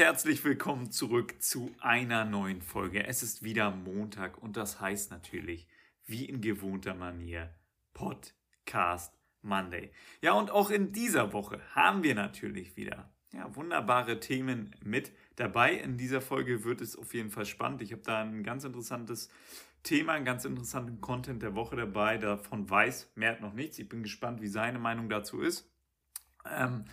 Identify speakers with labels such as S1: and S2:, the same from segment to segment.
S1: Herzlich willkommen zurück zu einer neuen Folge. Es ist wieder Montag und das heißt natürlich, wie in gewohnter Manier, Podcast Monday. Ja, und auch in dieser Woche haben wir natürlich wieder ja, wunderbare Themen mit dabei. In dieser Folge wird es auf jeden Fall spannend. Ich habe da ein ganz interessantes Thema, einen ganz interessanten Content der Woche dabei. Davon weiß Mert noch nichts. Ich bin gespannt, wie seine Meinung dazu ist. Ähm,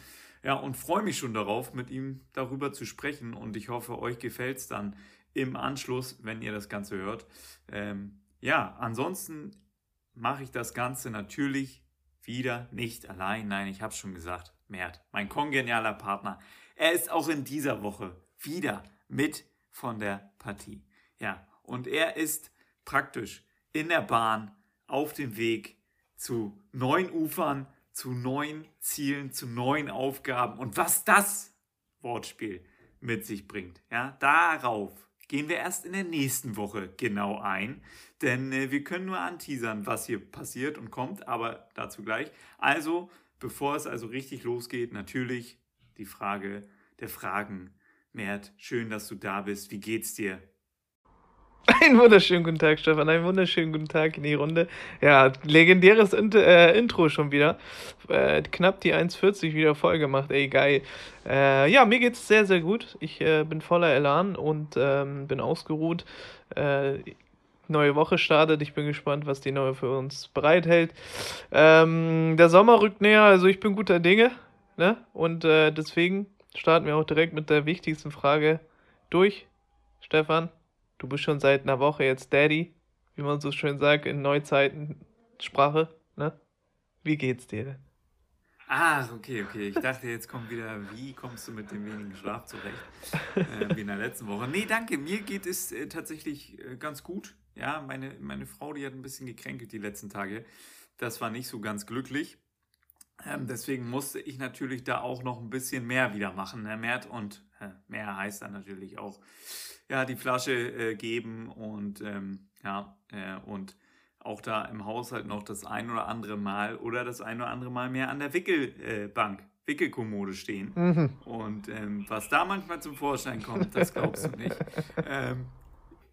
S1: ja, und freue mich schon darauf, mit ihm darüber zu sprechen. Und ich hoffe, euch gefällt es dann im Anschluss, wenn ihr das Ganze hört. Ähm, ja, ansonsten mache ich das Ganze natürlich wieder nicht allein. Nein, ich habe schon gesagt, Mert, mein kongenialer Partner, er ist auch in dieser Woche wieder mit von der Partie. Ja, und er ist praktisch in der Bahn auf dem Weg zu neuen Ufern zu neuen Zielen, zu neuen Aufgaben und was das Wortspiel mit sich bringt. Ja, darauf gehen wir erst in der nächsten Woche genau ein, denn äh, wir können nur anteasern, was hier passiert und kommt, aber dazu gleich. Also, bevor es also richtig losgeht, natürlich die Frage der Fragen. Mert, schön, dass du da bist. Wie geht's dir?
S2: Einen wunderschönen guten Tag, Stefan. Einen wunderschönen guten Tag in die Runde. Ja, legendäres Int äh, Intro schon wieder. Äh, knapp die 1,40 wieder voll gemacht. Ey, geil. Äh, ja, mir geht's sehr, sehr gut. Ich äh, bin voller Elan und ähm, bin ausgeruht. Äh, neue Woche startet. Ich bin gespannt, was die neue für uns bereithält. Ähm, der Sommer rückt näher, also ich bin guter Dinge. Ne? Und äh, deswegen starten wir auch direkt mit der wichtigsten Frage durch. Stefan, Du bist schon seit einer Woche jetzt Daddy, wie man so schön sagt, in Neuzeitensprache, ne? Wie geht's dir denn?
S1: Ah, okay, okay. Ich dachte, jetzt kommt wieder, wie kommst du mit dem wenigen Schlaf zurecht? Äh, wie in der letzten Woche. Nee, danke. Mir geht es äh, tatsächlich äh, ganz gut. Ja, meine, meine Frau, die hat ein bisschen gekränkelt die letzten Tage. Das war nicht so ganz glücklich. Ähm, deswegen musste ich natürlich da auch noch ein bisschen mehr wieder machen, ne, Mert? Und äh, mehr heißt dann natürlich auch ja, die Flasche äh, geben und ähm, ja, äh, und auch da im Haushalt noch das ein oder andere Mal oder das ein oder andere Mal mehr an der Wickelbank, äh, Wickelkommode stehen. Mhm. Und ähm, was da manchmal zum Vorschein kommt, das glaubst du nicht. ähm,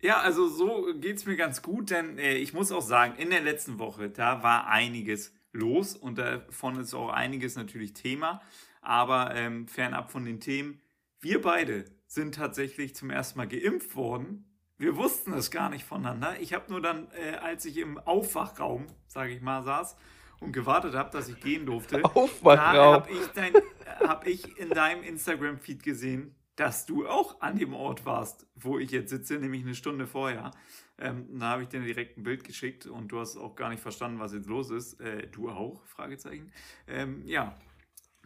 S1: ja, also so geht es mir ganz gut, denn äh, ich muss auch sagen, in der letzten Woche, da war einiges los und davon ist auch einiges natürlich Thema. Aber ähm, fernab von den Themen, wir beide sind tatsächlich zum ersten Mal geimpft worden. Wir wussten es gar nicht voneinander. Ich habe nur dann, äh, als ich im Aufwachraum, sage ich mal, saß und gewartet habe, dass ich gehen durfte, Aufwachraum. habe ich, hab ich in deinem Instagram-Feed gesehen, dass du auch an dem Ort warst, wo ich jetzt sitze, nämlich eine Stunde vorher. Ähm, da habe ich dir direkt ein Bild geschickt und du hast auch gar nicht verstanden, was jetzt los ist. Äh, du auch? Fragezeichen. Ähm, ja,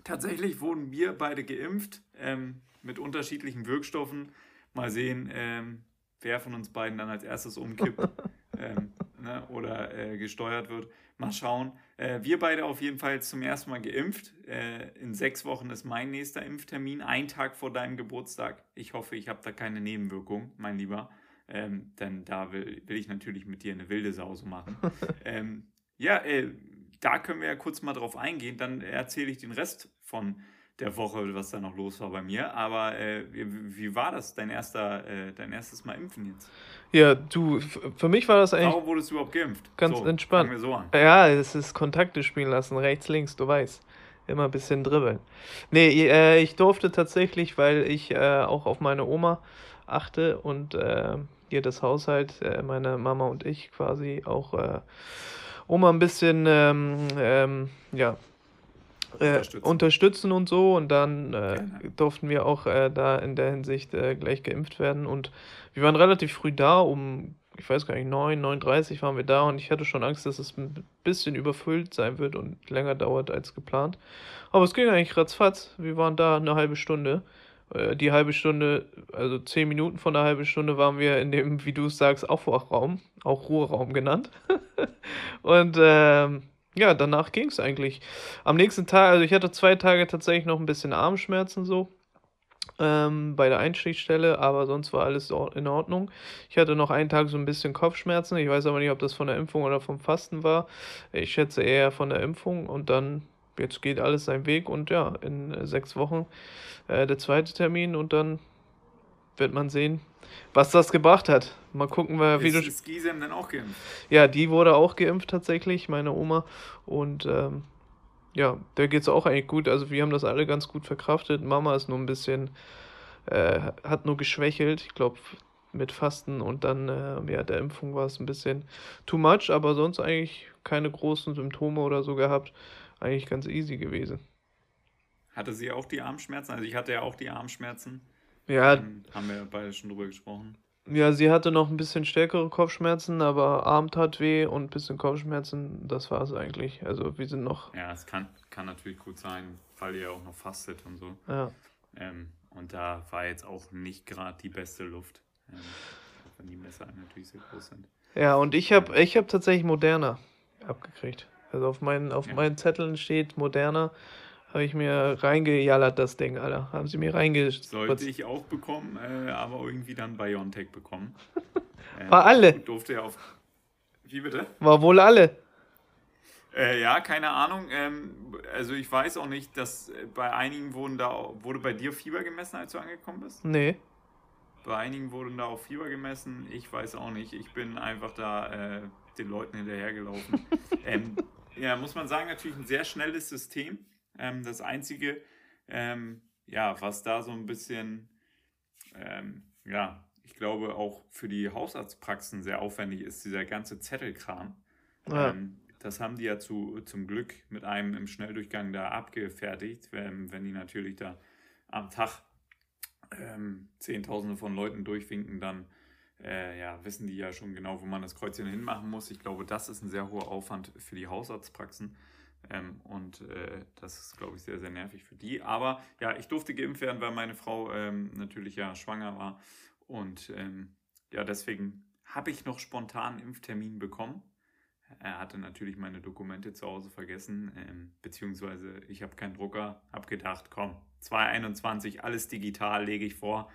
S1: tatsächlich wurden wir beide geimpft. Ähm, mit unterschiedlichen Wirkstoffen. Mal sehen, ähm, wer von uns beiden dann als erstes umkippt ähm, ne, oder äh, gesteuert wird. Mal schauen. Äh, wir beide auf jeden Fall zum ersten Mal geimpft. Äh, in sechs Wochen ist mein nächster Impftermin, ein Tag vor deinem Geburtstag. Ich hoffe, ich habe da keine Nebenwirkung, mein Lieber. Ähm, denn da will, will ich natürlich mit dir eine wilde Sause machen. ähm, ja, äh, da können wir ja kurz mal drauf eingehen. Dann erzähle ich den Rest von der Woche, was da noch los war bei mir. Aber äh, wie, wie, war das, dein, erster, äh, dein erstes Mal impfen jetzt?
S2: Ja, du, für mich war das eigentlich.
S1: Warum wurdest du überhaupt geimpft?
S2: Ganz so, entspannt. Fangen wir so an. Ja, es ist Kontakte spielen lassen, rechts, links, du weißt. Immer ein bisschen dribbeln. Nee, äh, ich durfte tatsächlich, weil ich äh, auch auf meine Oma achte und äh, hier das Haushalt, äh, meine Mama und ich quasi auch Oma ein bisschen, ähm, ähm, ja, äh, unterstützen. unterstützen. und so. Und dann äh, durften wir auch äh, da in der Hinsicht äh, gleich geimpft werden. Und wir waren relativ früh da, um, ich weiß gar nicht, 9, 9.30 waren wir da. Und ich hatte schon Angst, dass es ein bisschen überfüllt sein wird und länger dauert als geplant. Aber es ging eigentlich ratzfatz. Wir waren da eine halbe Stunde. Äh, die halbe Stunde, also zehn Minuten von der halben Stunde waren wir in dem, wie du es sagst, Aufwachraum, auch Ruheraum genannt. und ähm, ja, danach ging es eigentlich. Am nächsten Tag, also ich hatte zwei Tage tatsächlich noch ein bisschen Armschmerzen so ähm, bei der Einstichstelle, aber sonst war alles in Ordnung. Ich hatte noch einen Tag so ein bisschen Kopfschmerzen. Ich weiß aber nicht, ob das von der Impfung oder vom Fasten war. Ich schätze eher von der Impfung und dann jetzt geht alles seinen Weg und ja, in äh, sechs Wochen äh, der zweite Termin und dann wird man sehen, was das gebracht hat. Mal gucken, wie ist, du. Ist Gisem denn auch geimpft? Ja, die wurde auch geimpft tatsächlich, meine Oma. Und ähm, ja, der geht es auch eigentlich gut. Also wir haben das alle ganz gut verkraftet. Mama ist nur ein bisschen, äh, hat nur geschwächelt. Ich glaube, mit Fasten und dann äh, ja, der Impfung war es ein bisschen too much, aber sonst eigentlich keine großen Symptome oder so gehabt. Eigentlich ganz easy gewesen.
S1: Hatte sie auch die Armschmerzen? Also ich hatte ja auch die Armschmerzen. Ja. Ähm, haben wir beide schon drüber gesprochen.
S2: Ja, sie hatte noch ein bisschen stärkere Kopfschmerzen, aber Arm tat weh und ein bisschen Kopfschmerzen, das war es eigentlich. Also wir sind noch.
S1: Ja, es kann, kann natürlich gut sein, weil ihr auch noch fastet und so. Ja. Ähm, und da war jetzt auch nicht gerade die beste Luft. Ähm, auch wenn die Messer natürlich sehr groß sind.
S2: Ja, und ich habe ich hab tatsächlich Moderna abgekriegt. Also auf meinen, auf ja. meinen Zetteln steht Moderna habe ich mir reingejallert, das Ding, Alter. Haben sie mir reingespritzt.
S1: Sollte ich auch bekommen, äh, aber irgendwie dann Biontech bekommen.
S2: äh, War alle.
S1: Durfte ja auf. Wie bitte?
S2: War wohl alle.
S1: Äh, ja, keine Ahnung. Ähm, also ich weiß auch nicht, dass äh, bei einigen wurden da wurde bei dir Fieber gemessen, als du angekommen bist. Nee. Bei einigen wurden da auch Fieber gemessen. Ich weiß auch nicht. Ich bin einfach da äh, den Leuten hinterhergelaufen. ähm, ja, muss man sagen, natürlich ein sehr schnelles System. Ähm, das Einzige, ähm, ja, was da so ein bisschen, ähm, ja, ich glaube auch für die Hausarztpraxen sehr aufwendig ist, dieser ganze Zettelkram. Ja. Ähm, das haben die ja zu, zum Glück mit einem im Schnelldurchgang da abgefertigt, wenn, wenn die natürlich da am Tag ähm, Zehntausende von Leuten durchwinken, dann äh, ja, wissen die ja schon genau, wo man das Kreuzchen hinmachen muss. Ich glaube, das ist ein sehr hoher Aufwand für die Hausarztpraxen. Ähm, und äh, das ist, glaube ich, sehr, sehr nervig für die. Aber ja, ich durfte geimpft werden, weil meine Frau ähm, natürlich ja schwanger war. Und ähm, ja, deswegen habe ich noch spontan einen Impftermin bekommen. Er hatte natürlich meine Dokumente zu Hause vergessen, ähm, beziehungsweise ich habe keinen Drucker, habe gedacht, komm, 2021, alles digital, lege ich vor.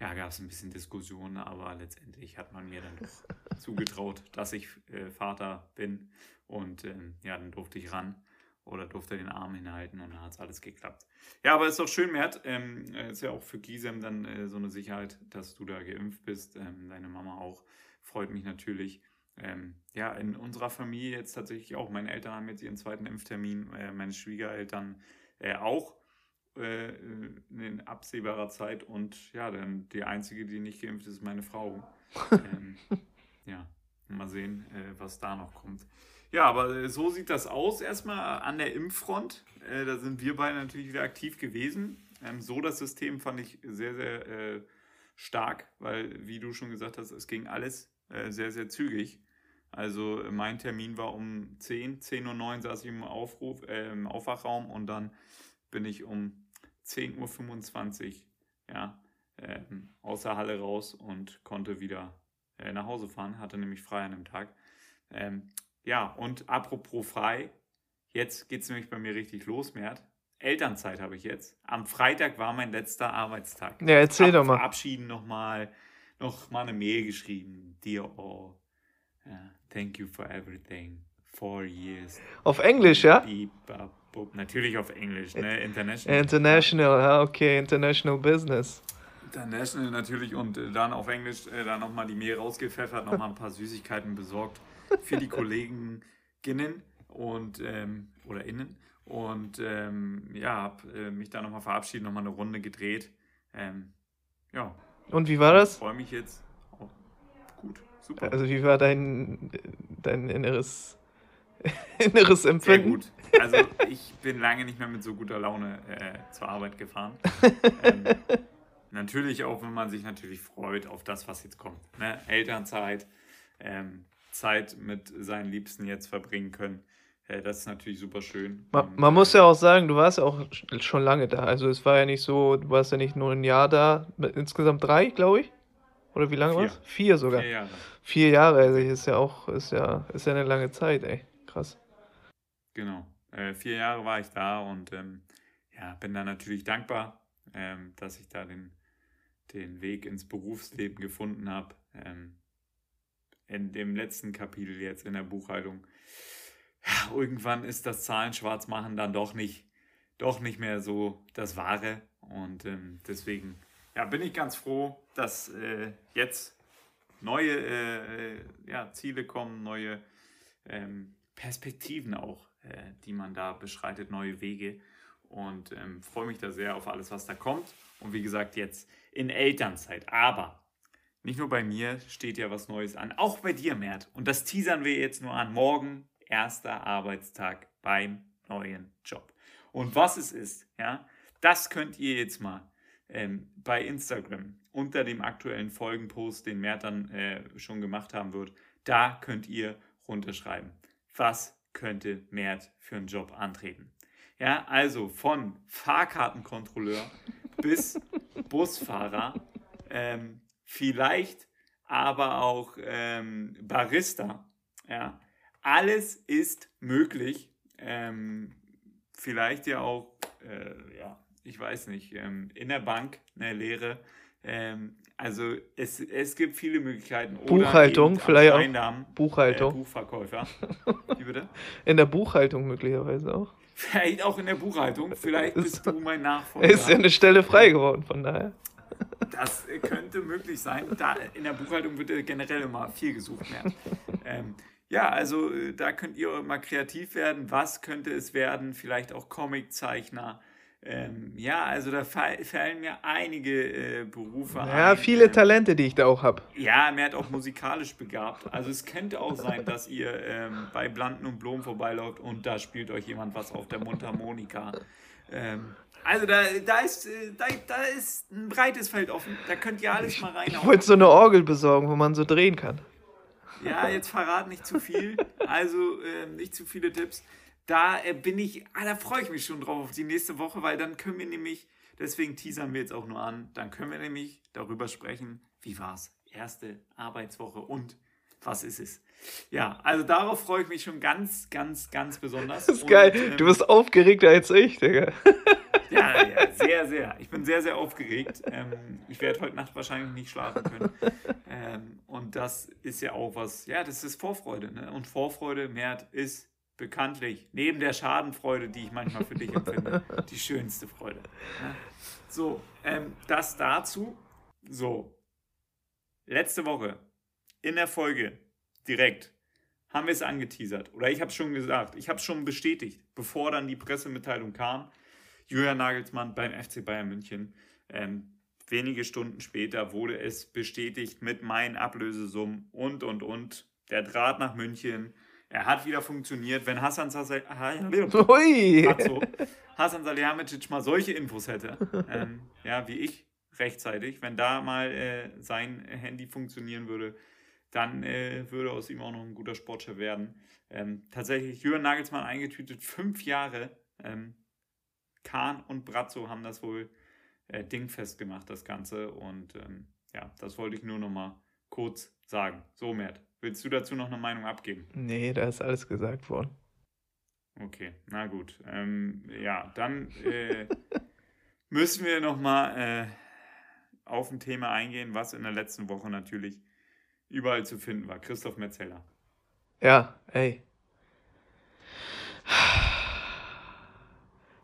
S1: Ja, gab es ein bisschen Diskussionen, aber letztendlich hat man mir dann doch zugetraut, dass ich äh, Vater bin und ähm, ja, dann durfte ich ran oder durfte den Arm hinhalten und dann hat es alles geklappt. Ja, aber ist doch schön, Mert. Ähm, ist ja auch für Gisem dann äh, so eine Sicherheit, dass du da geimpft bist. Ähm, deine Mama auch. Freut mich natürlich. Ähm, ja, in unserer Familie jetzt tatsächlich auch. Meine Eltern haben jetzt ihren zweiten Impftermin, äh, meine Schwiegereltern äh, auch äh, in absehbarer Zeit. Und ja, dann die einzige, die nicht geimpft ist, ist meine Frau. Ähm, ja, mal sehen, äh, was da noch kommt. Ja, aber äh, so sieht das aus erstmal an der Impffront. Äh, da sind wir beide natürlich wieder aktiv gewesen. Ähm, so das System fand ich sehr, sehr äh, stark, weil, wie du schon gesagt hast, es ging alles äh, sehr, sehr zügig. Also mein Termin war um 10, 10.09 Uhr saß ich im, Aufruf, äh, im Aufwachraum und dann bin ich um 10.25 Uhr ja, ähm, aus der Halle raus und konnte wieder äh, nach Hause fahren, hatte nämlich frei an dem Tag. Ähm, ja, und apropos frei, jetzt geht es nämlich bei mir richtig los, Mert. Elternzeit habe ich jetzt. Am Freitag war mein letzter Arbeitstag. Ja, erzähl doch mal. Verabschieden nochmal, noch mal eine Mail geschrieben. Dear all, uh, thank you for everything. Four years.
S2: Auf Englisch, ja?
S1: Natürlich auf Englisch, ne? International.
S2: International, ja, okay, International Business.
S1: International natürlich und äh, dann auf Englisch äh, dann nochmal die Mail rausgepfeffert, nochmal ein paar Süßigkeiten besorgt für die Kolleginnen und ähm, oder innen. Und ähm, ja, habe äh, mich da nochmal verabschiedet, nochmal eine Runde gedreht. Ähm, ja.
S2: Und wie war das?
S1: Ich freue mich jetzt. Oh,
S2: gut, super. Also wie war dein, dein inneres, inneres Empfinden? Sehr
S1: gut. Also ich bin lange nicht mehr mit so guter Laune äh, zur Arbeit gefahren. ähm, natürlich auch, wenn man sich natürlich freut auf das, was jetzt kommt. Ne? Elternzeit, ähm, Zeit mit seinen Liebsten jetzt verbringen können. Ja, das ist natürlich super schön.
S2: Man, man, muss ja auch sagen, du warst ja auch schon lange da. Also es war ja nicht so, du warst ja nicht nur ein Jahr da, insgesamt drei, glaube ich. Oder wie lange war es? Vier sogar. Vier Jahre. Vier Jahre, also ist ja auch, ist ja, ist ja eine lange Zeit, ey. Krass.
S1: Genau. Äh, vier Jahre war ich da und ähm, ja, bin da natürlich dankbar, ähm, dass ich da den, den Weg ins Berufsleben gefunden habe. Ähm, in dem letzten Kapitel jetzt in der Buchhaltung ja, irgendwann ist das Zahlenschwarzmachen dann doch nicht, doch nicht mehr so das Wahre. Und ähm, deswegen ja, bin ich ganz froh, dass äh, jetzt neue äh, ja, Ziele kommen, neue ähm, Perspektiven auch, äh, die man da beschreitet, neue Wege. Und ähm, freue mich da sehr auf alles, was da kommt. Und wie gesagt, jetzt in Elternzeit. Aber nicht nur bei mir steht ja was Neues an, auch bei dir, Mert. Und das teasern wir jetzt nur an. Morgen, erster Arbeitstag beim neuen Job. Und was es ist, ja, das könnt ihr jetzt mal ähm, bei Instagram unter dem aktuellen Folgenpost, den Mert dann äh, schon gemacht haben wird, da könnt ihr runterschreiben, was könnte Mert für einen Job antreten. Ja, also von Fahrkartenkontrolleur bis Busfahrer, ähm, vielleicht aber auch ähm, Barista. Ja, alles ist möglich. Ähm, vielleicht ja auch, äh, ja, ich weiß nicht, ähm, in der Bank eine Lehre. Also es, es gibt viele Möglichkeiten.
S2: Buchhaltung, vielleicht auch. Buchhaltung.
S1: Äh, Buchverkäufer.
S2: Wie bitte? In der Buchhaltung möglicherweise auch.
S1: Vielleicht auch in der Buchhaltung. Vielleicht bist du mein Nachfolger.
S2: Ist ja eine Stelle frei geworden, von daher.
S1: Das könnte möglich sein. Da, in der Buchhaltung wird generell immer viel gesucht mehr. Ähm, ja, also äh, da könnt ihr mal kreativ werden. Was könnte es werden? Vielleicht auch Comiczeichner. Ähm, ja, also da fallen mir einige äh, Berufe
S2: ja, ein. Ja, viele ähm, Talente, die ich da auch habe.
S1: Ja, mir hat auch musikalisch begabt. Also es könnte auch sein, dass ihr ähm, bei Blanden und Blumen vorbeiläuft und da spielt euch jemand was auf der Mundharmonika. Ähm, also da, da, ist, äh, da, da ist ein breites Feld offen. Da könnt ihr alles mal rein.
S2: Ich wollte so eine Orgel besorgen, wo man so drehen kann.
S1: Ja, jetzt verrat nicht zu viel. Also äh, nicht zu viele Tipps da äh, bin ich, ah, da freue ich mich schon drauf auf die nächste Woche, weil dann können wir nämlich, deswegen teasern wir jetzt auch nur an, dann können wir nämlich darüber sprechen, wie war es, erste Arbeitswoche und was ist es. Ja, also darauf freue ich mich schon ganz, ganz, ganz besonders.
S2: Das ist und, geil. Ähm, du bist aufgeregter als ich, Digga.
S1: Ja, ja, sehr, sehr. Ich bin sehr, sehr aufgeregt. Ähm, ich werde heute Nacht wahrscheinlich nicht schlafen können. Ähm, und das ist ja auch was, ja, das ist Vorfreude. Ne? Und Vorfreude, Mert, ist bekanntlich neben der Schadenfreude, die ich manchmal für dich empfinde, die schönste Freude. Ja? So, ähm, das dazu. So, letzte Woche in der Folge direkt haben wir es angeteasert oder ich habe es schon gesagt, ich habe es schon bestätigt, bevor dann die Pressemitteilung kam. Julian Nagelsmann beim FC Bayern München. Ähm, wenige Stunden später wurde es bestätigt mit meinen Ablösesummen und und und. Der Draht nach München er hat wieder funktioniert, wenn Hassan, Hassan Salihamidzic mal solche Infos hätte, ähm, ja, wie ich rechtzeitig, wenn da mal äh, sein Handy funktionieren würde, dann äh, würde aus ihm auch noch ein guter Sportchef werden. Ähm, tatsächlich, Jürgen Nagelsmann eingetütet, fünf Jahre. Ähm, Kahn und Brazzo haben das wohl äh, dingfest gemacht, das Ganze. Und ähm, ja, das wollte ich nur noch mal kurz sagen. So, Mert, Willst du dazu noch eine Meinung abgeben?
S2: Nee, da ist alles gesagt worden.
S1: Okay, na gut. Ähm, ja, dann äh, müssen wir nochmal äh, auf ein Thema eingehen, was in der letzten Woche natürlich überall zu finden war. Christoph Metzeler.
S2: Ja, ey.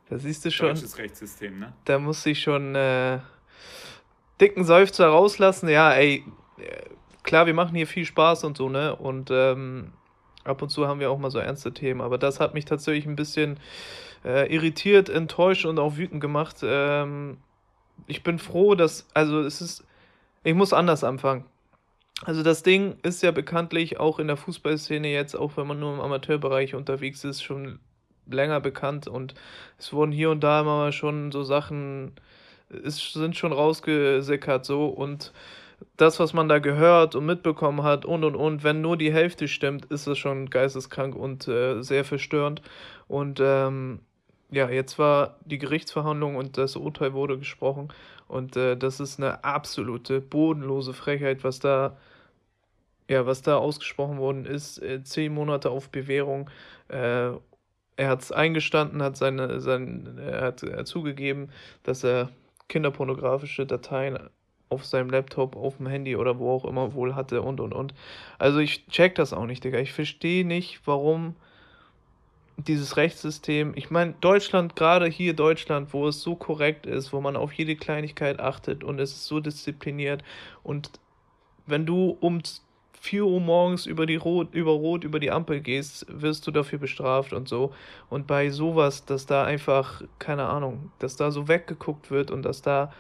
S2: Da siehst du schon.
S1: Deutsches Rechtssystem, ne?
S2: Da muss ich schon äh, dicken Seufzer rauslassen. Ja, ey klar, wir machen hier viel Spaß und so, ne? Und ähm, ab und zu haben wir auch mal so ernste Themen. Aber das hat mich tatsächlich ein bisschen äh, irritiert, enttäuscht und auch wütend gemacht. Ähm, ich bin froh, dass, also es ist, ich muss anders anfangen. Also das Ding ist ja bekanntlich auch in der Fußballszene jetzt, auch wenn man nur im Amateurbereich unterwegs ist, schon länger bekannt und es wurden hier und da mal schon so Sachen, es sind schon rausgesickert so und das, was man da gehört und mitbekommen hat und und und, wenn nur die Hälfte stimmt, ist es schon geisteskrank und äh, sehr verstörend. Und ähm, ja, jetzt war die Gerichtsverhandlung und das Urteil wurde gesprochen. Und äh, das ist eine absolute bodenlose Frechheit, was da, ja, was da ausgesprochen worden ist. Äh, zehn Monate auf Bewährung. Äh, er hat es eingestanden, hat seine, sein, er hat, hat zugegeben, dass er kinderpornografische Dateien auf seinem Laptop, auf dem Handy oder wo auch immer wohl hatte und und und. Also ich check das auch nicht, Digga. Ich verstehe nicht, warum dieses Rechtssystem, ich meine, Deutschland, gerade hier Deutschland, wo es so korrekt ist, wo man auf jede Kleinigkeit achtet und es ist so diszipliniert und wenn du um 4 Uhr morgens über die Rot, über Rot, über die Ampel gehst, wirst du dafür bestraft und so. Und bei sowas, dass da einfach, keine Ahnung, dass da so weggeguckt wird und dass da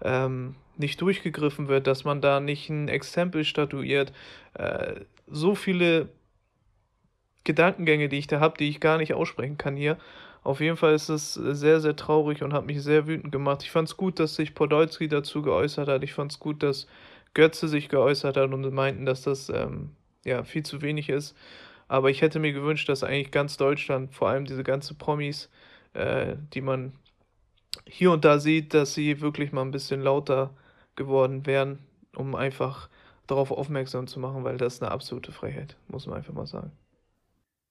S2: ähm, nicht durchgegriffen wird, dass man da nicht ein Exempel statuiert, äh, so viele Gedankengänge, die ich da habe, die ich gar nicht aussprechen kann hier. Auf jeden Fall ist es sehr, sehr traurig und hat mich sehr wütend gemacht. Ich fand es gut, dass sich Podolski dazu geäußert hat. Ich fand es gut, dass Götze sich geäußert hat und meinten, dass das ähm, ja viel zu wenig ist. Aber ich hätte mir gewünscht, dass eigentlich ganz Deutschland, vor allem diese ganzen Promis, äh, die man hier und da sieht, dass sie wirklich mal ein bisschen lauter geworden wären, um einfach darauf aufmerksam zu machen, weil das ist eine absolute Freiheit, muss man einfach mal sagen.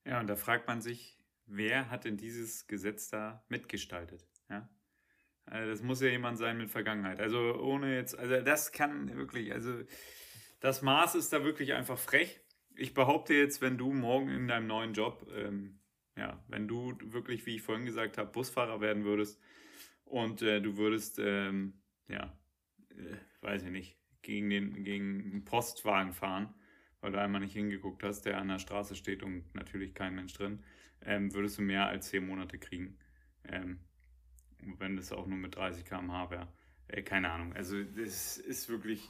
S1: Ja, und da fragt man sich, wer hat denn dieses Gesetz da mitgestaltet? Ja? Also das muss ja jemand sein mit Vergangenheit. Also ohne jetzt, also das kann wirklich, also das Maß ist da wirklich einfach frech. Ich behaupte jetzt, wenn du morgen in deinem neuen Job, ähm, ja, wenn du wirklich, wie ich vorhin gesagt habe, Busfahrer werden würdest und äh, du würdest, ähm, ja, äh, weiß ich nicht, gegen den gegen einen Postwagen fahren, weil du einmal nicht hingeguckt hast, der an der Straße steht und natürlich kein Mensch drin, ähm, würdest du mehr als zehn Monate kriegen. Ähm, wenn das auch nur mit 30 km/h wäre. Äh, keine Ahnung. Also das ist wirklich,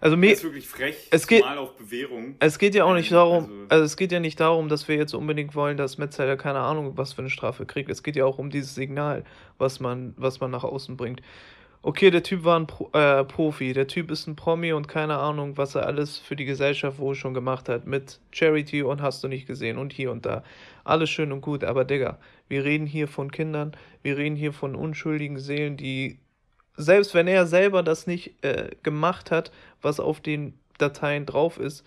S2: also mir,
S1: ist wirklich frech,
S2: es geht,
S1: mal auf Bewährung.
S2: Es geht ja auch nicht ähm, darum, also, also, es geht ja nicht darum, dass wir jetzt unbedingt wollen, dass Metzeler keine Ahnung, was für eine Strafe kriegt. Es geht ja auch um dieses Signal, was man, was man nach außen bringt okay, der Typ war ein Pro, äh, Profi, der Typ ist ein Promi und keine Ahnung, was er alles für die Gesellschaft wohl schon gemacht hat, mit Charity und hast du nicht gesehen und hier und da. Alles schön und gut, aber Digga, wir reden hier von Kindern, wir reden hier von unschuldigen Seelen, die, selbst wenn er selber das nicht äh, gemacht hat, was auf den Dateien drauf ist,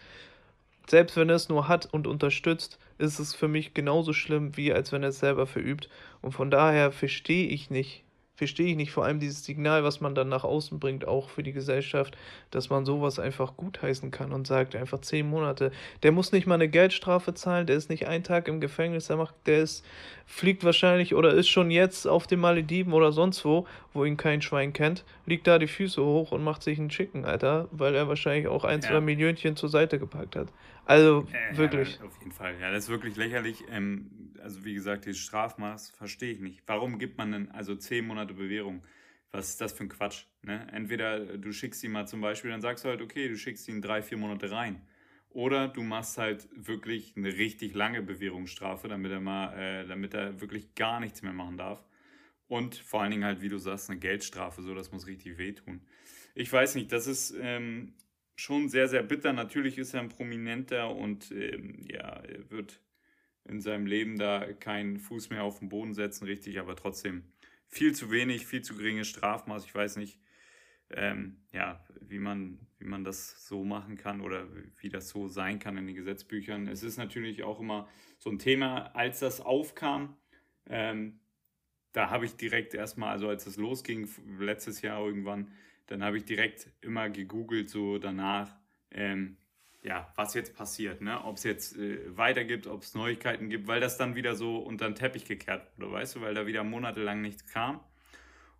S2: selbst wenn er es nur hat und unterstützt, ist es für mich genauso schlimm, wie als wenn er es selber verübt. Und von daher verstehe ich nicht, verstehe ich nicht. Vor allem dieses Signal, was man dann nach außen bringt, auch für die Gesellschaft, dass man sowas einfach gutheißen kann und sagt, einfach zehn Monate. Der muss nicht mal eine Geldstrafe zahlen, der ist nicht einen Tag im Gefängnis, der macht, der ist, fliegt wahrscheinlich oder ist schon jetzt auf den Malediven oder sonst wo, wo ihn kein Schwein kennt, liegt da die Füße hoch und macht sich einen Chicken, Alter, weil er wahrscheinlich auch ein, ja. zwei Millionchen zur Seite gepackt hat. Also äh, wirklich.
S1: Ja, auf jeden Fall. Ja, das ist wirklich lächerlich. Ähm, also wie gesagt, dieses Strafmaß verstehe ich nicht. Warum gibt man denn also zehn Monate Bewährung? Was ist das für ein Quatsch? Ne? Entweder du schickst ihn mal zum Beispiel, dann sagst du halt, okay, du schickst ihn drei, vier Monate rein. Oder du machst halt wirklich eine richtig lange Bewährungsstrafe, damit er mal, äh, damit er wirklich gar nichts mehr machen darf. Und vor allen Dingen halt, wie du sagst, eine Geldstrafe, so das muss richtig wehtun. Ich weiß nicht, das ist ähm, schon sehr, sehr bitter. Natürlich ist er ein Prominenter und ähm, ja, er wird in seinem Leben da keinen Fuß mehr auf den Boden setzen, richtig, aber trotzdem viel zu wenig, viel zu geringes Strafmaß. Ich weiß nicht, ähm, ja, wie man, wie man das so machen kann oder wie das so sein kann in den Gesetzbüchern. Es ist natürlich auch immer so ein Thema, als das aufkam, ähm, da habe ich direkt erstmal, also als es losging, letztes Jahr irgendwann, dann habe ich direkt immer gegoogelt, so danach, ähm, ja, was jetzt passiert, ne? Ob es jetzt äh, weitergibt, ob es Neuigkeiten gibt, weil das dann wieder so unter den Teppich gekehrt wurde, weißt du, weil da wieder monatelang nichts kam.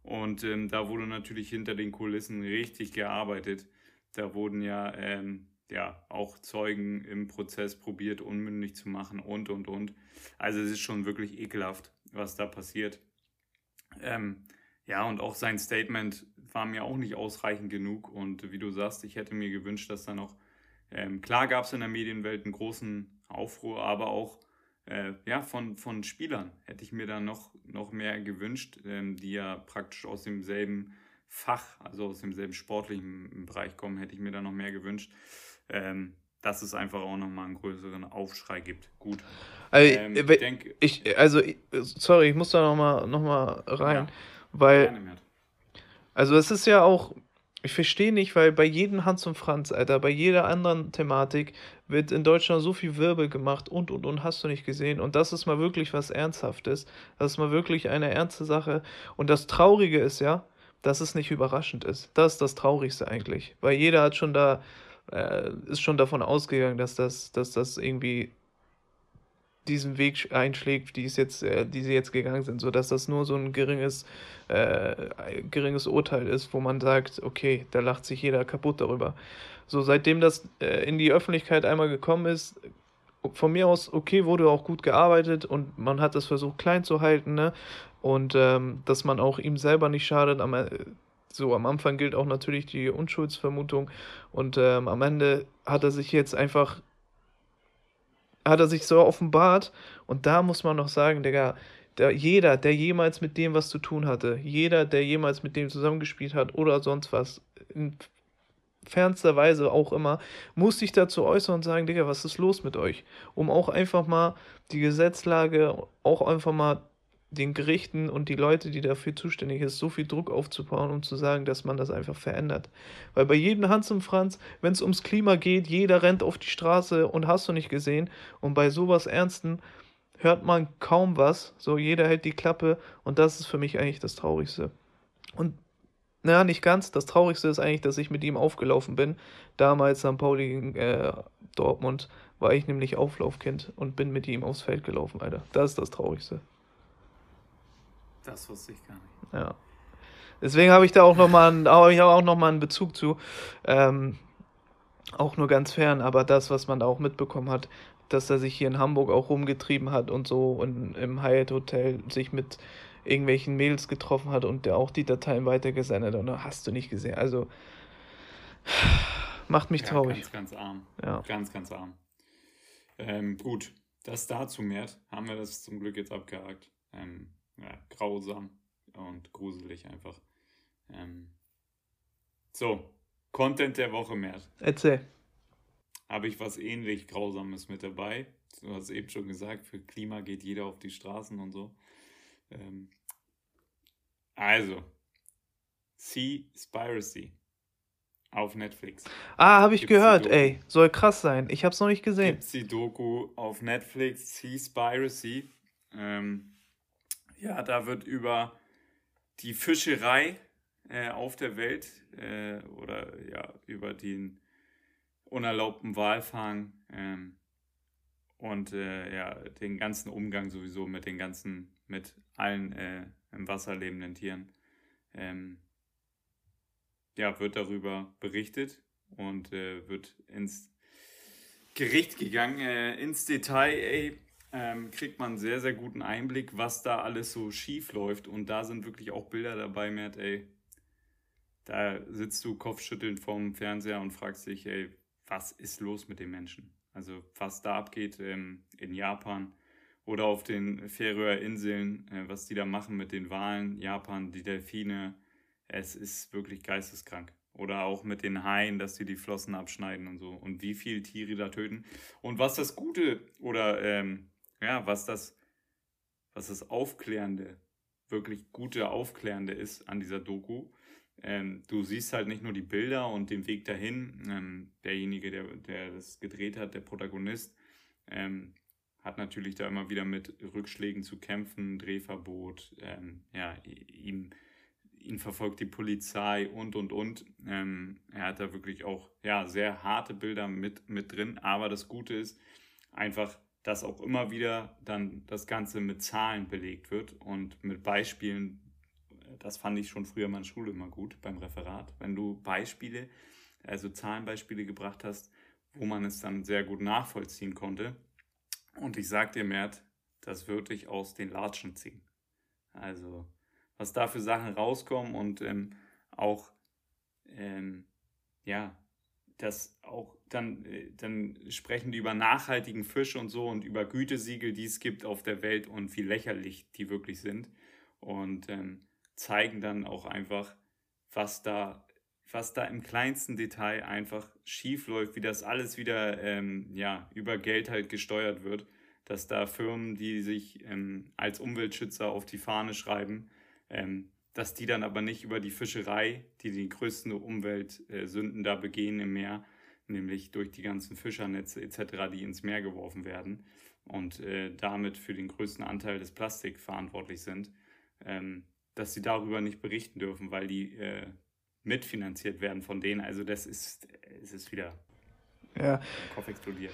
S1: Und ähm, da wurde natürlich hinter den Kulissen richtig gearbeitet. Da wurden ja, ähm, ja auch Zeugen im Prozess probiert, unmündig zu machen und, und, und. Also es ist schon wirklich ekelhaft, was da passiert. Ähm, ja, und auch sein Statement war mir auch nicht ausreichend genug. Und wie du sagst, ich hätte mir gewünscht, dass da noch ähm, klar gab es in der Medienwelt einen großen Aufruhr, aber auch äh, ja, von, von Spielern hätte ich mir da noch, noch mehr gewünscht, ähm, die ja praktisch aus demselben Fach, also aus demselben sportlichen Bereich kommen, hätte ich mir da noch mehr gewünscht. Ähm, dass es einfach auch nochmal einen größeren Aufschrei gibt. Gut.
S2: Also, ähm, ich, denk, ich, also sorry, ich muss da nochmal noch mal rein, ja, weil, also es ist ja auch, ich verstehe nicht, weil bei jedem Hans und Franz, Alter, bei jeder anderen Thematik wird in Deutschland so viel Wirbel gemacht und und und hast du nicht gesehen. Und das ist mal wirklich was Ernsthaftes. Das ist mal wirklich eine ernste Sache. Und das Traurige ist ja, dass es nicht überraschend ist. Das ist das Traurigste eigentlich. Weil jeder hat schon da, äh, ist schon davon ausgegangen, dass das, dass das irgendwie diesen Weg einschlägt, die es jetzt, äh, die sie jetzt gegangen sind, sodass das nur so ein geringes, äh, geringes Urteil ist, wo man sagt, okay, da lacht sich jeder kaputt darüber. So, seitdem das äh, in die Öffentlichkeit einmal gekommen ist, von mir aus, okay, wurde auch gut gearbeitet und man hat es versucht klein zu halten, ne? Und ähm, dass man auch ihm selber nicht schadet. Am, äh, so, am Anfang gilt auch natürlich die Unschuldsvermutung und ähm, am Ende hat er sich jetzt einfach hat er sich so offenbart. Und da muss man noch sagen, Digga, der, jeder, der jemals mit dem was zu tun hatte, jeder, der jemals mit dem zusammengespielt hat oder sonst was, in fernster Weise auch immer, muss sich dazu äußern und sagen, Digga, was ist los mit euch? Um auch einfach mal die Gesetzlage auch einfach mal den Gerichten und die Leute, die dafür zuständig ist, so viel Druck aufzubauen, um zu sagen, dass man das einfach verändert. Weil bei jedem Hans und Franz, wenn es ums Klima geht, jeder rennt auf die Straße und hast du nicht gesehen. Und bei sowas Ernsten hört man kaum was. So, jeder hält die Klappe und das ist für mich eigentlich das Traurigste. Und naja, nicht ganz. Das Traurigste ist eigentlich, dass ich mit ihm aufgelaufen bin. Damals St. Pauli gegen äh, Dortmund war ich nämlich Auflaufkind und bin mit ihm aufs Feld gelaufen, Alter. Das ist das Traurigste.
S1: Das wusste ich gar nicht.
S2: Ja. Deswegen habe ich da auch nochmal einen, ich auch noch einen Bezug zu. Ähm, auch nur ganz fern, aber das, was man da auch mitbekommen hat, dass er sich hier in Hamburg auch rumgetrieben hat und so und im Hyatt Hotel sich mit irgendwelchen Mails getroffen hat und der auch die Dateien weitergesendet hat und hast du nicht gesehen. Also macht mich ja, traurig.
S1: Ganz, ganz arm. Ja. Ganz, ganz arm. Ähm, gut, das dazu mehr. Haben wir das zum Glück jetzt abgehakt. Ähm, ja, grausam und gruselig einfach. Ähm, so, Content der Woche, Mert.
S2: Erzähl.
S1: Habe ich was ähnlich Grausames mit dabei. Du hast eben schon gesagt, für Klima geht jeder auf die Straßen und so. Ähm, also, Seaspiracy auf Netflix.
S2: Ah, habe ich Gibt's gehört, ey. Soll krass sein. Ich habe es noch nicht gesehen.
S1: Gibt's die Doku auf Netflix, Seaspiracy. Ähm, ja, da wird über die Fischerei äh, auf der Welt äh, oder ja, über den unerlaubten Walfang ähm, und äh, ja, den ganzen Umgang sowieso mit den ganzen, mit allen äh, im Wasser lebenden Tieren. Ähm, ja, wird darüber berichtet und äh, wird ins Gericht gegangen, äh, ins Detail, ey, ähm, kriegt man einen sehr, sehr guten Einblick, was da alles so schief läuft. Und da sind wirklich auch Bilder dabei, Mert, ey. Da sitzt du kopfschüttelnd vorm Fernseher und fragst dich, ey, was ist los mit den Menschen? Also, was da abgeht ähm, in Japan oder auf den Färöer Inseln, äh, was die da machen mit den Walen, Japan, die Delfine, es ist wirklich geisteskrank. Oder auch mit den Haien, dass die die Flossen abschneiden und so. Und wie viele Tiere da töten. Und was das Gute oder ähm, ja, was das, was das Aufklärende, wirklich gute Aufklärende ist an dieser Doku. Ähm, du siehst halt nicht nur die Bilder und den Weg dahin. Ähm, derjenige, der, der das gedreht hat, der Protagonist, ähm, hat natürlich da immer wieder mit Rückschlägen zu kämpfen, Drehverbot, ähm, ja, ihm, ihn verfolgt die Polizei und und und. Ähm, er hat da wirklich auch ja, sehr harte Bilder mit, mit drin, aber das Gute ist einfach, dass auch immer wieder dann das Ganze mit Zahlen belegt wird und mit Beispielen. Das fand ich schon früher in meiner Schule immer gut beim Referat. Wenn du Beispiele, also Zahlenbeispiele gebracht hast, wo man es dann sehr gut nachvollziehen konnte. Und ich sag dir, Mert, das würde ich aus den Latschen ziehen. Also, was da für Sachen rauskommen und ähm, auch, ähm, ja, das auch dann, äh, dann sprechen die über nachhaltigen Fisch und so und über Gütesiegel, die es gibt auf der Welt und wie lächerlich die wirklich sind. Und ähm, zeigen dann auch einfach, was da, was da im kleinsten Detail einfach schief läuft, wie das alles wieder ähm, ja, über Geld halt gesteuert wird. Dass da Firmen, die sich ähm, als Umweltschützer auf die Fahne schreiben, ähm, dass die dann aber nicht über die Fischerei, die die größten Umweltsünden da begehen im Meer, nämlich durch die ganzen Fischernetze etc., die ins Meer geworfen werden und äh, damit für den größten Anteil des Plastik verantwortlich sind, ähm, dass sie darüber nicht berichten dürfen, weil die äh, mitfinanziert werden von denen. Also das ist, es ist wieder
S2: ja.
S1: Kopf explodiert.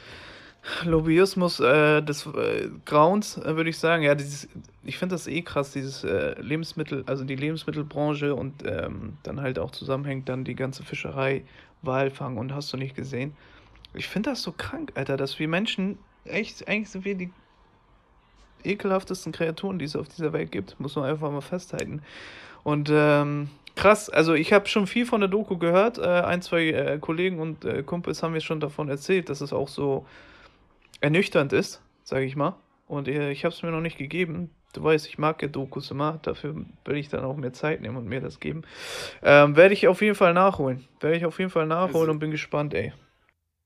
S2: Lobbyismus äh, des äh, Grauens, äh, würde ich sagen. Ja, dieses, ich finde das eh krass, dieses äh, Lebensmittel, also die Lebensmittelbranche und ähm, dann halt auch zusammenhängt dann die ganze Fischerei, Walfang und hast du nicht gesehen. Ich finde das so krank, Alter, dass wir Menschen, echt, eigentlich sind wir die ekelhaftesten Kreaturen, die es auf dieser Welt gibt. Muss man einfach mal festhalten. Und ähm, krass, also ich habe schon viel von der Doku gehört. Äh, ein, zwei äh, Kollegen und Kumpels haben mir schon davon erzählt, dass es auch so ernüchternd ist, sage ich mal. Und äh, ich habe es mir noch nicht gegeben. Du weißt, ich mag ja Dokus immer. Dafür will ich dann auch mehr Zeit nehmen und mir das geben. Ähm, Werde ich auf jeden Fall nachholen. Werde ich auf jeden Fall nachholen also, und bin gespannt, ey.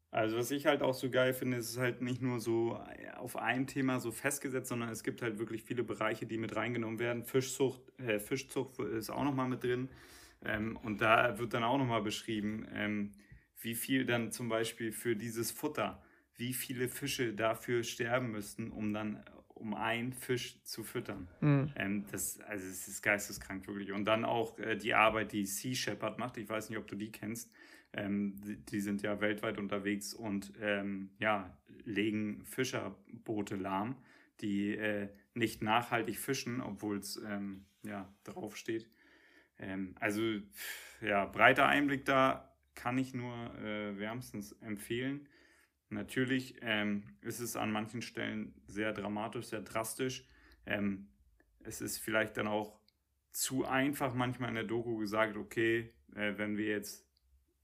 S1: Also was ich halt auch so geil finde, ist es halt nicht nur so auf ein Thema so festgesetzt, sondern es gibt halt wirklich viele Bereiche, die mit reingenommen werden. Fischzucht, äh, Fischzucht ist auch nochmal mit drin. Ähm, und da wird dann auch nochmal beschrieben, ähm, wie viel dann zum Beispiel für dieses Futter, wie viele Fische dafür sterben müssten, um dann um einen Fisch zu füttern. Mhm. Ähm, das, also es ist geisteskrank wirklich. Und dann auch äh, die Arbeit, die Sea Shepherd macht. Ich weiß nicht, ob du die kennst. Ähm, die, die, sind ja weltweit unterwegs und ähm, ja, legen Fischerboote lahm, die äh, nicht nachhaltig fischen, obwohl es ähm, ja, draufsteht. Ähm, also ja, breiter Einblick da kann ich nur äh, wärmstens empfehlen. Natürlich ähm, ist es an manchen Stellen sehr dramatisch, sehr drastisch. Ähm, es ist vielleicht dann auch zu einfach manchmal in der Doku gesagt, okay, äh, wenn wir jetzt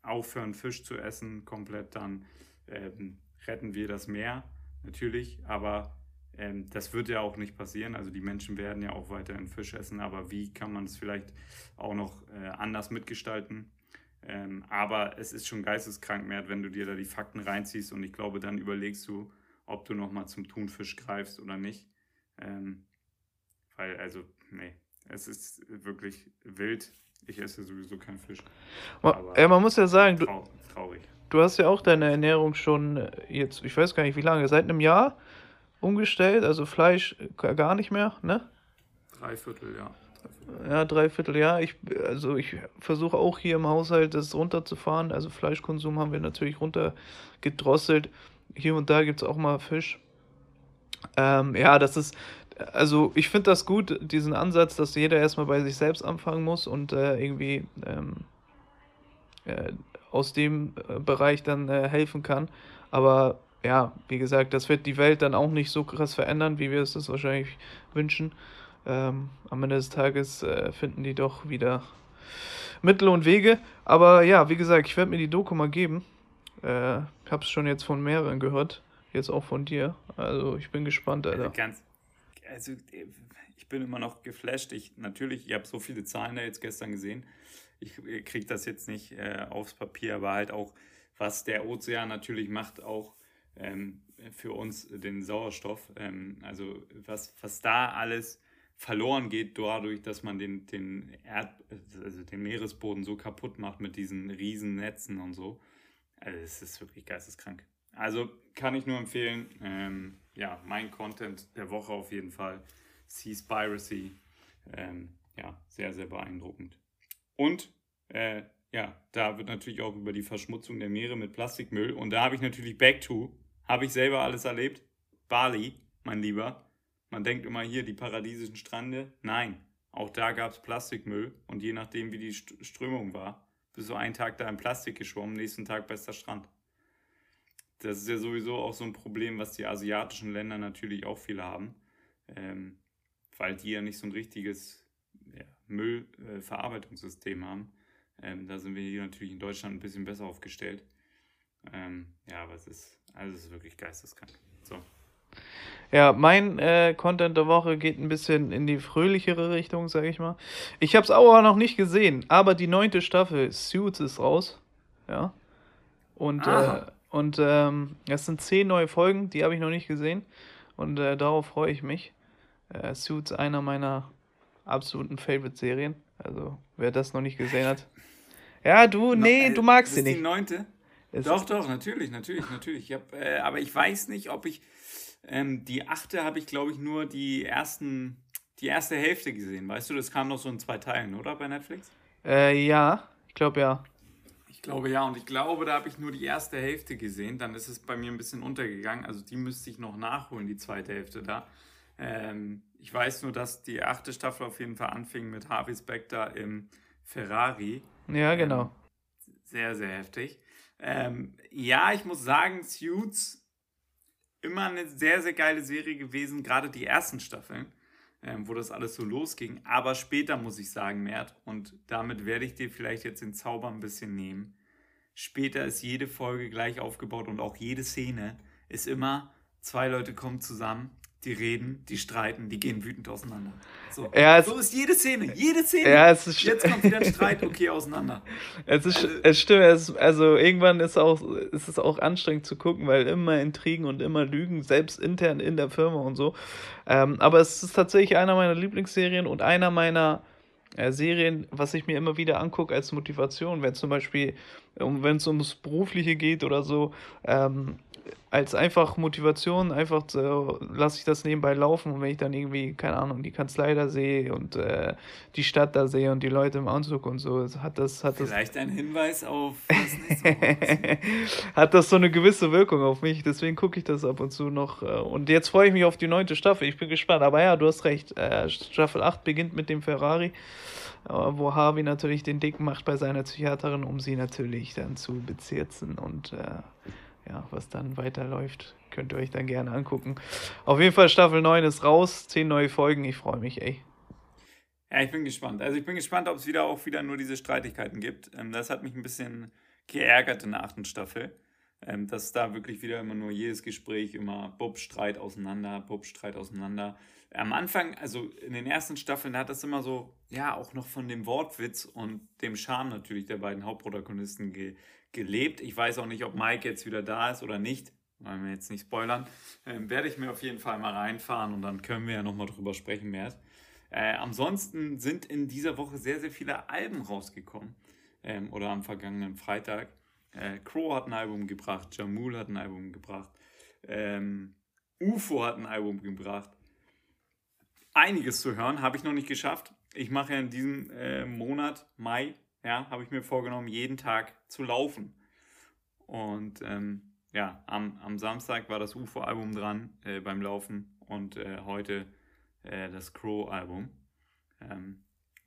S1: aufhören, Fisch zu essen komplett, dann ähm, retten wir das Meer, natürlich, aber ähm, das wird ja auch nicht passieren. Also die Menschen werden ja auch weiterhin Fisch essen, aber wie kann man es vielleicht auch noch äh, anders mitgestalten? Ähm, aber es ist schon geisteskrank, Mert, wenn du dir da die Fakten reinziehst und ich glaube, dann überlegst du, ob du nochmal zum Thunfisch greifst oder nicht. Ähm, weil, also, nee, es ist wirklich wild. Ich esse sowieso keinen Fisch.
S2: Aber ja, man muss ja sagen, du, traurig. Du hast ja auch deine Ernährung schon äh, jetzt, ich weiß gar nicht wie lange, seit einem Jahr umgestellt, also Fleisch gar nicht mehr, ne?
S1: Dreiviertel, ja.
S2: Ja, dreiviertel Jahr. Ich, also ich versuche auch hier im Haushalt das runterzufahren. Also Fleischkonsum haben wir natürlich runtergedrosselt. Hier und da gibt es auch mal Fisch. Ähm, ja, das ist, also ich finde das gut, diesen Ansatz, dass jeder erstmal bei sich selbst anfangen muss und äh, irgendwie ähm, äh, aus dem äh, Bereich dann äh, helfen kann. Aber ja, wie gesagt, das wird die Welt dann auch nicht so krass verändern, wie wir es das wahrscheinlich wünschen. Ähm, am Ende des Tages äh, finden die doch wieder Mittel und Wege. Aber ja, wie gesagt, ich werde mir die Doku mal geben. Äh, ich habe es schon jetzt von mehreren gehört. Jetzt auch von dir. Also ich bin gespannt, Alter.
S1: Ganz, also ich bin immer noch geflasht. Ich natürlich, ich habe so viele Zahlen da jetzt gestern gesehen. Ich kriege das jetzt nicht äh, aufs Papier, aber halt auch, was der Ozean natürlich macht, auch ähm, für uns den Sauerstoff. Ähm, also was, was da alles verloren geht dadurch, dass man den, den, Erd, also den Meeresboden so kaputt macht mit diesen riesen Netzen und so. Also es ist wirklich geisteskrank. Also kann ich nur empfehlen, ähm, ja, mein Content der Woche auf jeden Fall. Seaspiracy. Ähm, ja, sehr, sehr beeindruckend. Und äh, ja, da wird natürlich auch über die Verschmutzung der Meere mit Plastikmüll. Und da habe ich natürlich Back to, habe ich selber alles erlebt. Bali, mein Lieber. Man denkt immer hier, die paradiesischen Strände. Nein, auch da gab es Plastikmüll und je nachdem, wie die Strömung war, bist du einen Tag da in Plastik geschwommen, nächsten Tag bester Strand. Das ist ja sowieso auch so ein Problem, was die asiatischen Länder natürlich auch viele haben, ähm, weil die ja nicht so ein richtiges ja, Müllverarbeitungssystem äh, haben. Ähm, da sind wir hier natürlich in Deutschland ein bisschen besser aufgestellt. Ähm, ja, aber es ist, also es ist wirklich geisteskrank. So.
S2: Ja, mein äh, Content der Woche geht ein bisschen in die fröhlichere Richtung, sag ich mal. Ich habe es auch noch nicht gesehen, aber die neunte Staffel Suits ist raus. Ja. Und, äh, und ähm, es sind zehn neue Folgen, die habe ich noch nicht gesehen. Und äh, darauf freue ich mich. Äh, Suits einer meiner absoluten Favorite-Serien. Also, wer das noch nicht gesehen hat. Ja, du, nee, no, äh, du magst sie nicht.
S1: Die neunte? Es doch, doch, natürlich, natürlich, natürlich. Ich hab, äh, aber ich weiß nicht, ob ich ähm, die achte habe ich, glaube ich, nur die ersten, die erste Hälfte gesehen. Weißt du, das kam noch so in zwei Teilen, oder bei Netflix?
S2: Äh, ja, ich glaube ja.
S1: Ich glaube ja, und ich glaube, da habe ich nur die erste Hälfte gesehen. Dann ist es bei mir ein bisschen untergegangen. Also die müsste ich noch nachholen, die zweite Hälfte da. Ähm, ich weiß nur, dass die achte Staffel auf jeden Fall anfing mit Harvey Specter im Ferrari.
S2: Ja, genau.
S1: Ähm, sehr, sehr heftig. Ähm, ja, ich muss sagen, Suits immer eine sehr, sehr geile Serie gewesen, gerade die ersten Staffeln, ähm, wo das alles so losging. Aber später muss ich sagen, Mert, und damit werde ich dir vielleicht jetzt den Zauber ein bisschen nehmen. Später ist jede Folge gleich aufgebaut und auch jede Szene ist immer, zwei Leute kommen zusammen, die reden, die streiten, die gehen wütend auseinander. So, ja, so ist jede Szene, jede Szene. Ja, es ist Jetzt kommt wieder ein Streit, okay, auseinander.
S2: Es, ist, also, es stimmt, es, also irgendwann ist, auch, ist es auch anstrengend zu gucken, weil immer Intrigen und immer Lügen, selbst intern in der Firma und so. Ähm, aber es ist tatsächlich einer meiner Lieblingsserien und einer meiner äh, Serien, was ich mir immer wieder angucke als Motivation, wenn zum Beispiel, um, wenn es ums Berufliche geht oder so, ähm, als einfach Motivation, einfach so, lasse ich das nebenbei laufen und wenn ich dann irgendwie, keine Ahnung, die Kanzlei da sehe und äh, die Stadt da sehe und die Leute im Anzug und so, hat das. Hat
S1: Vielleicht
S2: das,
S1: ein Hinweis auf
S2: Hat das so eine gewisse Wirkung auf mich, deswegen gucke ich das ab und zu noch. Äh, und jetzt freue ich mich auf die neunte Staffel, ich bin gespannt. Aber ja, du hast recht, äh, Staffel 8 beginnt mit dem Ferrari wo Harvey natürlich den Dicken macht bei seiner Psychiaterin, um sie natürlich dann zu bezirzen und äh, ja, was dann weiterläuft, könnt ihr euch dann gerne angucken. Auf jeden Fall Staffel 9 ist raus, 10 neue Folgen, ich freue mich, ey.
S1: Ja, ich bin gespannt. Also ich bin gespannt, ob es wieder auch wieder nur diese Streitigkeiten gibt. Ähm, das hat mich ein bisschen geärgert in der achten Staffel. Ähm, dass da wirklich wieder immer nur jedes Gespräch immer Bob Streit auseinander, Bob Streit auseinander. Am Anfang, also in den ersten Staffeln, hat das immer so, ja, auch noch von dem Wortwitz und dem Charme natürlich der beiden Hauptprotagonisten ge gelebt. Ich weiß auch nicht, ob Mike jetzt wieder da ist oder nicht. Wollen wir jetzt nicht spoilern. Ähm, werde ich mir auf jeden Fall mal reinfahren und dann können wir ja nochmal drüber sprechen, mehr. Äh, ansonsten sind in dieser Woche sehr, sehr viele Alben rausgekommen. Ähm, oder am vergangenen Freitag. Äh, Crow hat ein Album gebracht, Jamul hat ein Album gebracht, ähm, UFO hat ein Album gebracht. Einiges zu hören, habe ich noch nicht geschafft. Ich mache ja in diesem äh, Monat, Mai, ja, habe ich mir vorgenommen, jeden Tag zu laufen. Und ähm, ja, am, am Samstag war das UFO-Album dran äh, beim Laufen und äh, heute äh, das Crow-Album. Ähm,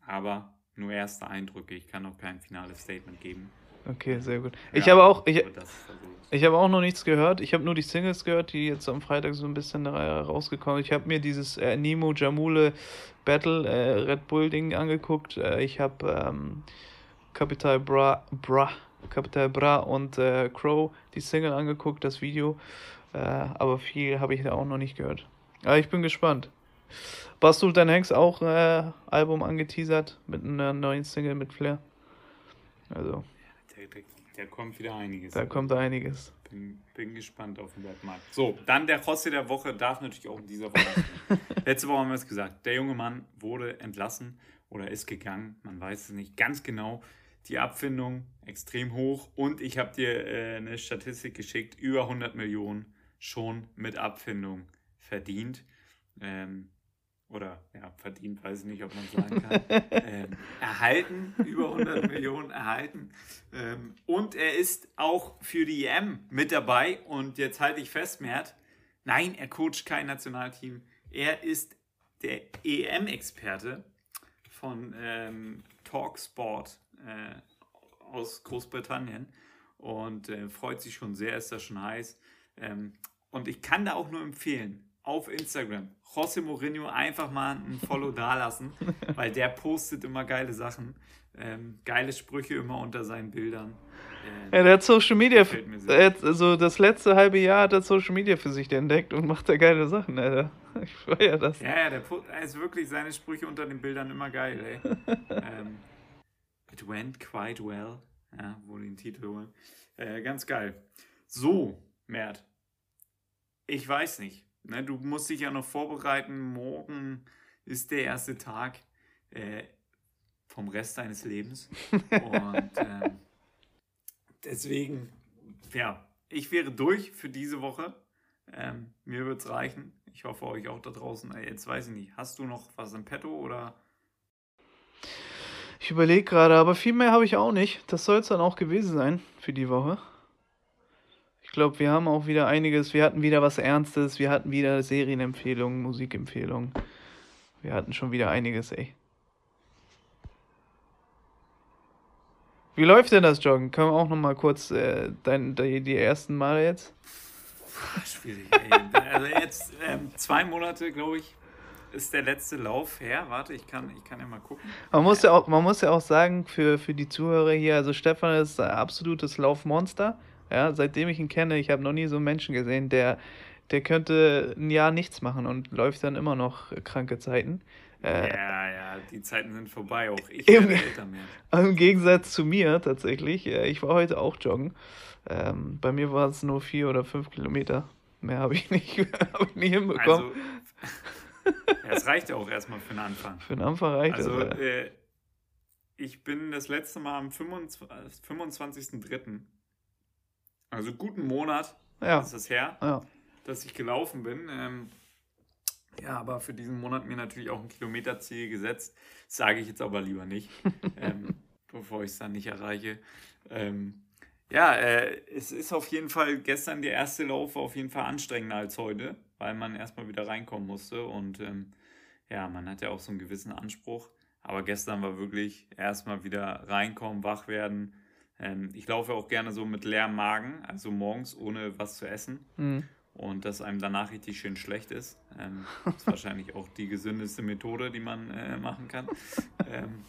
S1: aber nur erste Eindrücke, ich kann noch kein finales Statement geben.
S2: Okay, sehr gut. Ja, ich habe auch, ich, ich habe auch noch nichts gehört. Ich habe nur die Singles gehört, die jetzt am Freitag so ein bisschen rausgekommen sind. Ich habe mir dieses äh, Nemo Jamule Battle äh, Red Bull Ding angeguckt. Äh, ich habe ähm, Capital Bra, Bra, Capital Bra und äh, Crow die Single angeguckt, das Video. Äh, aber viel habe ich da auch noch nicht gehört. Aber ich bin gespannt. Bastul Dan Hanks auch äh, Album angeteasert mit einer neuen Single mit Flair. Also.
S1: Der, der, der kommt wieder einiges.
S2: Da kommt einiges.
S1: Bin, bin gespannt auf den Webmarkt. So, dann der Rossi der Woche darf natürlich auch in dieser Woche. Letzte Woche haben wir es gesagt. Der junge Mann wurde entlassen oder ist gegangen. Man weiß es nicht ganz genau die Abfindung extrem hoch und ich habe dir äh, eine Statistik geschickt, über 100 Millionen schon mit Abfindung verdient. Ähm, oder ja, verdient, weiß ich nicht, ob man sagen kann. ähm, erhalten, über 100 Millionen erhalten. Ähm, und er ist auch für die EM mit dabei. Und jetzt halte ich fest, Mert, nein, er coacht kein Nationalteam. Er ist der EM-Experte von ähm, Talksport äh, aus Großbritannien und äh, freut sich schon sehr, ist da schon heiß. Ähm, und ich kann da auch nur empfehlen, auf Instagram, José Mourinho einfach mal ein Follow dalassen, weil der postet immer geile Sachen, ähm, geile Sprüche immer unter seinen Bildern.
S2: Ähm, ja, der hat Social Media, also das letzte halbe Jahr hat er Social Media für sich entdeckt und macht da geile Sachen, Alter. Ich feier das.
S1: Ja, ja, der ist wirklich seine Sprüche unter den Bildern immer geil, ey. ähm, It went quite well. Ja, wo den Titel holen. Äh, ganz geil. So, Mert. Ich weiß nicht. Ne, du musst dich ja noch vorbereiten. Morgen ist der erste Tag äh, vom Rest deines Lebens. Und äh, deswegen, ja, ich wäre durch für diese Woche. Ähm, mir wird es reichen. Ich hoffe euch auch da draußen. Jetzt weiß ich nicht, hast du noch was im Petto oder
S2: Ich überlege gerade, aber viel mehr habe ich auch nicht. Das soll es dann auch gewesen sein für die Woche. Ich glaube, wir haben auch wieder einiges. Wir hatten wieder was Ernstes. Wir hatten wieder Serienempfehlungen, Musikempfehlungen. Wir hatten schon wieder einiges, ey. Wie läuft denn das Joggen? Können wir auch noch mal kurz äh, dein, die, die ersten Male jetzt?
S1: Schwierig. Ey. Also jetzt ähm, zwei Monate, glaube ich, ist der letzte Lauf her. Warte, ich kann, ich kann ja mal gucken.
S2: Man muss ja auch, man muss ja auch sagen, für, für die Zuhörer hier, also Stefan ist ein absolutes Laufmonster. Ja, seitdem ich ihn kenne, ich habe noch nie so einen Menschen gesehen, der, der könnte ein Jahr nichts machen und läuft dann immer noch kranke Zeiten.
S1: Äh, ja, ja, die Zeiten sind vorbei. Auch ich im, werde älter
S2: mehr. Im Gegensatz zu mir tatsächlich. Äh, ich war heute auch joggen. Ähm, bei mir war es nur vier oder fünf Kilometer. Mehr habe ich nicht, hab ich nicht hinbekommen.
S1: Also, ja, es reicht ja auch erstmal für den Anfang.
S2: Für den Anfang reicht
S1: also, das. Also, äh, ich bin das letzte Mal am 25.03. 25 also guten Monat ja. ist es her, ja. dass ich gelaufen bin. Ähm, ja, aber für diesen Monat mir natürlich auch ein Kilometerziel gesetzt. Sage ich jetzt aber lieber nicht, ähm, bevor ich es dann nicht erreiche. Ähm, ja, äh, es ist auf jeden Fall gestern der erste Lauf auf jeden Fall anstrengender als heute, weil man erstmal wieder reinkommen musste. Und ähm, ja, man hat ja auch so einen gewissen Anspruch. Aber gestern war wirklich erstmal wieder reinkommen, wach werden. Ähm, ich laufe auch gerne so mit leerem Magen, also morgens ohne was zu essen. Mhm und dass einem danach richtig schön schlecht ist. Ähm, ist wahrscheinlich auch die gesündeste Methode, die man äh, machen kann. Ähm,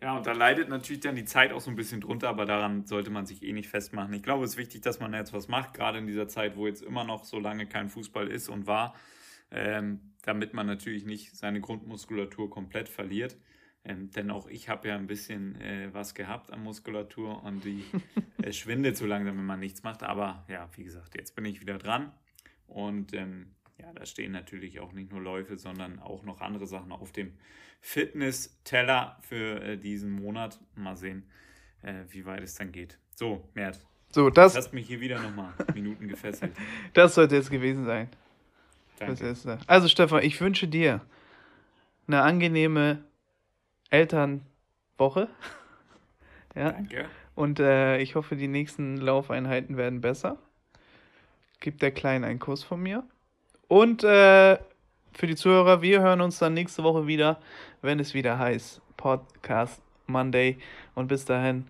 S1: ja, und da leidet natürlich dann die Zeit auch so ein bisschen drunter, aber daran sollte man sich eh nicht festmachen. Ich glaube, es ist wichtig, dass man jetzt was macht, gerade in dieser Zeit, wo jetzt immer noch so lange kein Fußball ist und war, ähm, damit man natürlich nicht seine Grundmuskulatur komplett verliert. Ähm, denn auch ich habe ja ein bisschen äh, was gehabt an Muskulatur und die äh, schwindet so langsam, wenn man nichts macht. Aber ja, wie gesagt, jetzt bin ich wieder dran. Und ähm, ja, da stehen natürlich auch nicht nur Läufe, sondern auch noch andere Sachen auf dem Fitness-Teller für äh, diesen Monat. Mal sehen, äh, wie weit es dann geht. So, Mert.
S2: So, das.
S1: Du hast mich hier wieder nochmal Minuten gefesselt.
S2: Das sollte jetzt gewesen sein. Danke. Also, Stefan, ich wünsche dir eine angenehme Elternwoche. ja. Danke. Und äh, ich hoffe, die nächsten Laufeinheiten werden besser. Gib der Kleinen einen Kuss von mir. Und äh, für die Zuhörer, wir hören uns dann nächste Woche wieder, wenn es wieder heißt Podcast Monday. Und bis dahin,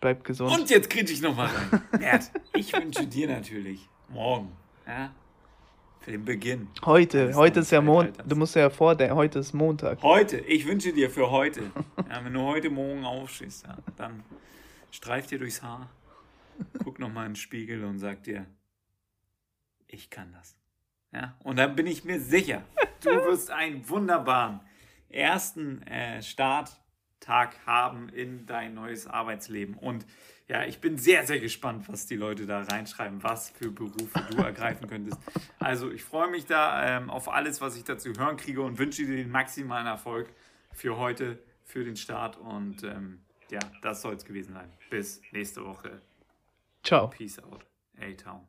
S2: bleibt gesund.
S1: Und jetzt kriege ich nochmal rein. Mert, ich wünsche dir natürlich morgen ja, den Beginn.
S2: Heute, heute ist ja Montag. Du musst ja vor, der, heute ist Montag.
S1: Heute, ich wünsche dir für heute. ja, wenn du heute Morgen aufstehst, ja, dann streif dir durchs Haar, guck nochmal in den Spiegel und sag dir, ich kann das. Ja, und dann bin ich mir sicher, du wirst einen wunderbaren ersten äh, Starttag haben in dein neues Arbeitsleben. Und ja, ich bin sehr, sehr gespannt, was die Leute da reinschreiben, was für Berufe du ergreifen könntest. Also ich freue mich da ähm, auf alles, was ich dazu hören kriege und wünsche dir den maximalen Erfolg für heute, für den Start. Und ähm, ja, das soll es gewesen sein. Bis nächste Woche.
S2: Ciao.
S1: Peace out. A-Town.